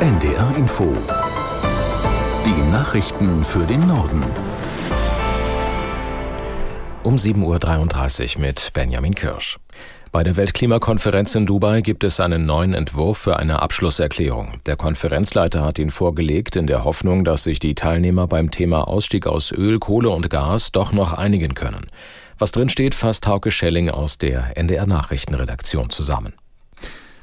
NDR Info. Die Nachrichten für den Norden. Um 7.33 Uhr mit Benjamin Kirsch. Bei der Weltklimakonferenz in Dubai gibt es einen neuen Entwurf für eine Abschlusserklärung. Der Konferenzleiter hat ihn vorgelegt in der Hoffnung, dass sich die Teilnehmer beim Thema Ausstieg aus Öl, Kohle und Gas doch noch einigen können. Was drinsteht, fasst Hauke Schelling aus der NDR Nachrichtenredaktion zusammen.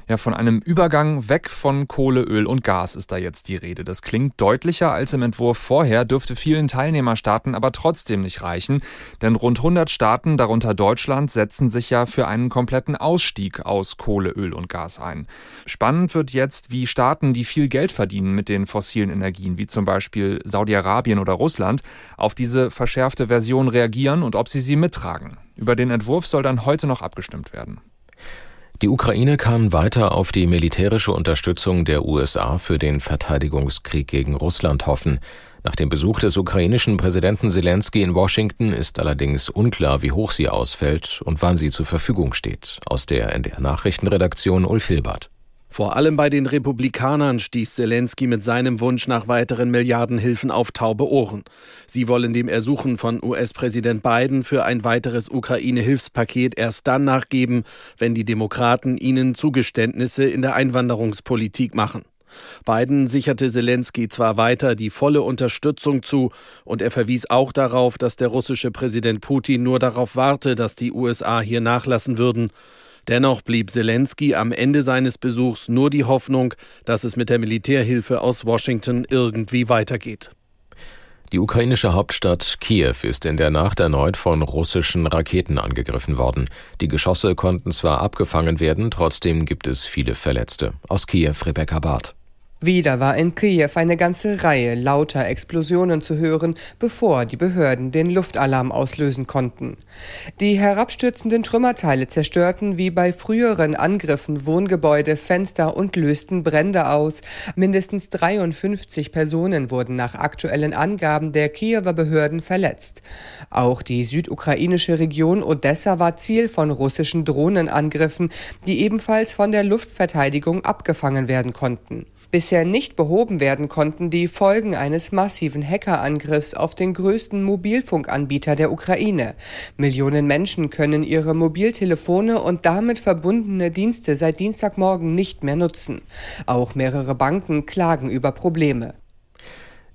Ja, von einem Übergang weg von Kohle, Öl und Gas ist da jetzt die Rede. Das klingt deutlicher als im Entwurf vorher, dürfte vielen Teilnehmerstaaten aber trotzdem nicht reichen. Denn rund 100 Staaten, darunter Deutschland, setzen sich ja für einen kompletten Ausstieg aus Kohle, Öl und Gas ein. Spannend wird jetzt, wie Staaten, die viel Geld verdienen mit den fossilen Energien, wie zum Beispiel Saudi-Arabien oder Russland, auf diese verschärfte Version reagieren und ob sie sie mittragen. Über den Entwurf soll dann heute noch abgestimmt werden. Die Ukraine kann weiter auf die militärische Unterstützung der USA für den Verteidigungskrieg gegen Russland hoffen. Nach dem Besuch des ukrainischen Präsidenten Zelensky in Washington ist allerdings unklar, wie hoch sie ausfällt und wann sie zur Verfügung steht. Aus der NDR Nachrichtenredaktion Ulf Hilbert. Vor allem bei den Republikanern stieß Zelensky mit seinem Wunsch nach weiteren Milliardenhilfen auf taube Ohren. Sie wollen dem Ersuchen von US-Präsident Biden für ein weiteres Ukraine-Hilfspaket erst dann nachgeben, wenn die Demokraten ihnen Zugeständnisse in der Einwanderungspolitik machen. Biden sicherte Zelensky zwar weiter die volle Unterstützung zu, und er verwies auch darauf, dass der russische Präsident Putin nur darauf warte, dass die USA hier nachlassen würden. Dennoch blieb Zelensky am Ende seines Besuchs nur die Hoffnung, dass es mit der Militärhilfe aus Washington irgendwie weitergeht. Die ukrainische Hauptstadt Kiew ist in der Nacht erneut von russischen Raketen angegriffen worden. Die Geschosse konnten zwar abgefangen werden, trotzdem gibt es viele Verletzte. Aus Kiew Rebecca Barth. Wieder war in Kiew eine ganze Reihe lauter Explosionen zu hören, bevor die Behörden den Luftalarm auslösen konnten. Die herabstürzenden Trümmerteile zerstörten wie bei früheren Angriffen Wohngebäude, Fenster und lösten Brände aus. Mindestens 53 Personen wurden nach aktuellen Angaben der Kiewer Behörden verletzt. Auch die südukrainische Region Odessa war Ziel von russischen Drohnenangriffen, die ebenfalls von der Luftverteidigung abgefangen werden konnten. Bisher nicht behoben werden konnten die Folgen eines massiven Hackerangriffs auf den größten Mobilfunkanbieter der Ukraine. Millionen Menschen können ihre Mobiltelefone und damit verbundene Dienste seit Dienstagmorgen nicht mehr nutzen. Auch mehrere Banken klagen über Probleme.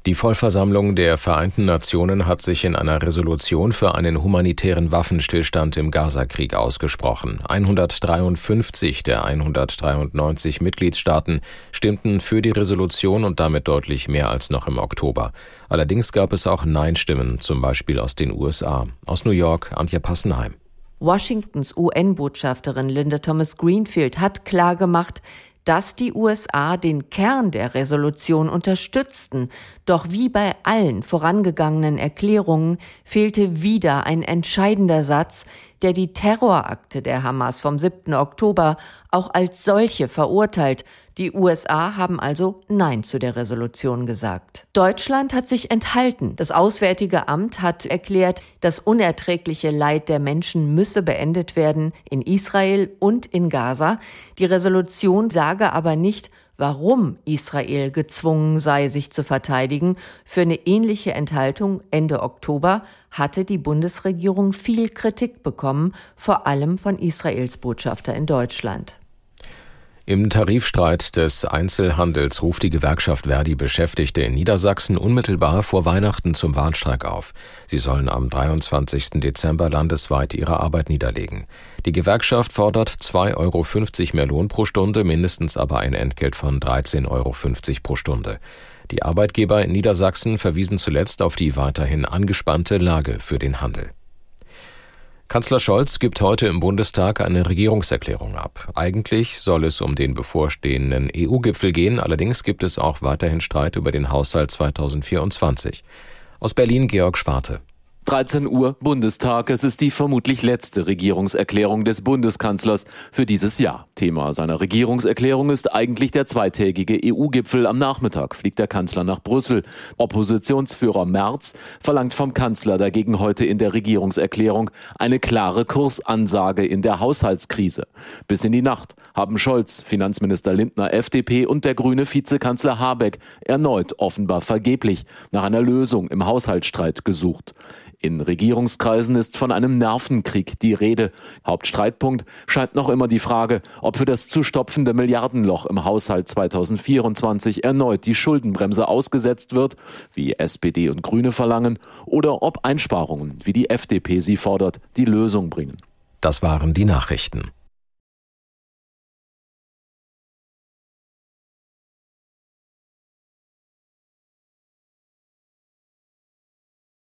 Die Vollversammlung der Vereinten Nationen hat sich in einer Resolution für einen humanitären Waffenstillstand im Gazakrieg ausgesprochen. 153 der 193 Mitgliedstaaten stimmten für die Resolution und damit deutlich mehr als noch im Oktober. Allerdings gab es auch Nein-Stimmen, zum Beispiel aus den USA. Aus New York, Antje Passenheim. Washingtons UN-Botschafterin Linda Thomas Greenfield hat klargemacht, dass die USA den Kern der Resolution unterstützten, doch wie bei allen vorangegangenen Erklärungen fehlte wieder ein entscheidender Satz, der die Terrorakte der Hamas vom 7. Oktober auch als solche verurteilt. Die USA haben also Nein zu der Resolution gesagt. Deutschland hat sich enthalten. Das Auswärtige Amt hat erklärt, das unerträgliche Leid der Menschen müsse beendet werden in Israel und in Gaza. Die Resolution sage aber nicht, warum Israel gezwungen sei, sich zu verteidigen. Für eine ähnliche Enthaltung Ende Oktober hatte die Bundesregierung viel Kritik bekommen, vor allem von Israels Botschafter in Deutschland. Im Tarifstreit des Einzelhandels ruft die Gewerkschaft Verdi Beschäftigte in Niedersachsen unmittelbar vor Weihnachten zum Warnstreik auf. Sie sollen am 23. Dezember landesweit ihre Arbeit niederlegen. Die Gewerkschaft fordert 2,50 Euro mehr Lohn pro Stunde, mindestens aber ein Entgelt von 13,50 Euro pro Stunde. Die Arbeitgeber in Niedersachsen verwiesen zuletzt auf die weiterhin angespannte Lage für den Handel. Kanzler Scholz gibt heute im Bundestag eine Regierungserklärung ab. Eigentlich soll es um den bevorstehenden EU-Gipfel gehen, allerdings gibt es auch weiterhin Streit über den Haushalt 2024. Aus Berlin Georg Schwarte. 13 Uhr Bundestag. Es ist die vermutlich letzte Regierungserklärung des Bundeskanzlers für dieses Jahr. Thema seiner Regierungserklärung ist eigentlich der zweitägige EU-Gipfel. Am Nachmittag fliegt der Kanzler nach Brüssel. Oppositionsführer Merz verlangt vom Kanzler dagegen heute in der Regierungserklärung eine klare Kursansage in der Haushaltskrise. Bis in die Nacht haben Scholz, Finanzminister Lindner, FDP und der grüne Vizekanzler Habeck erneut offenbar vergeblich nach einer Lösung im Haushaltsstreit gesucht. In Regierungskreisen ist von einem Nervenkrieg die Rede. Hauptstreitpunkt scheint noch immer die Frage, ob für das zu stopfende Milliardenloch im Haushalt 2024 erneut die Schuldenbremse ausgesetzt wird, wie SPD und Grüne verlangen, oder ob Einsparungen, wie die FDP sie fordert, die Lösung bringen. Das waren die Nachrichten.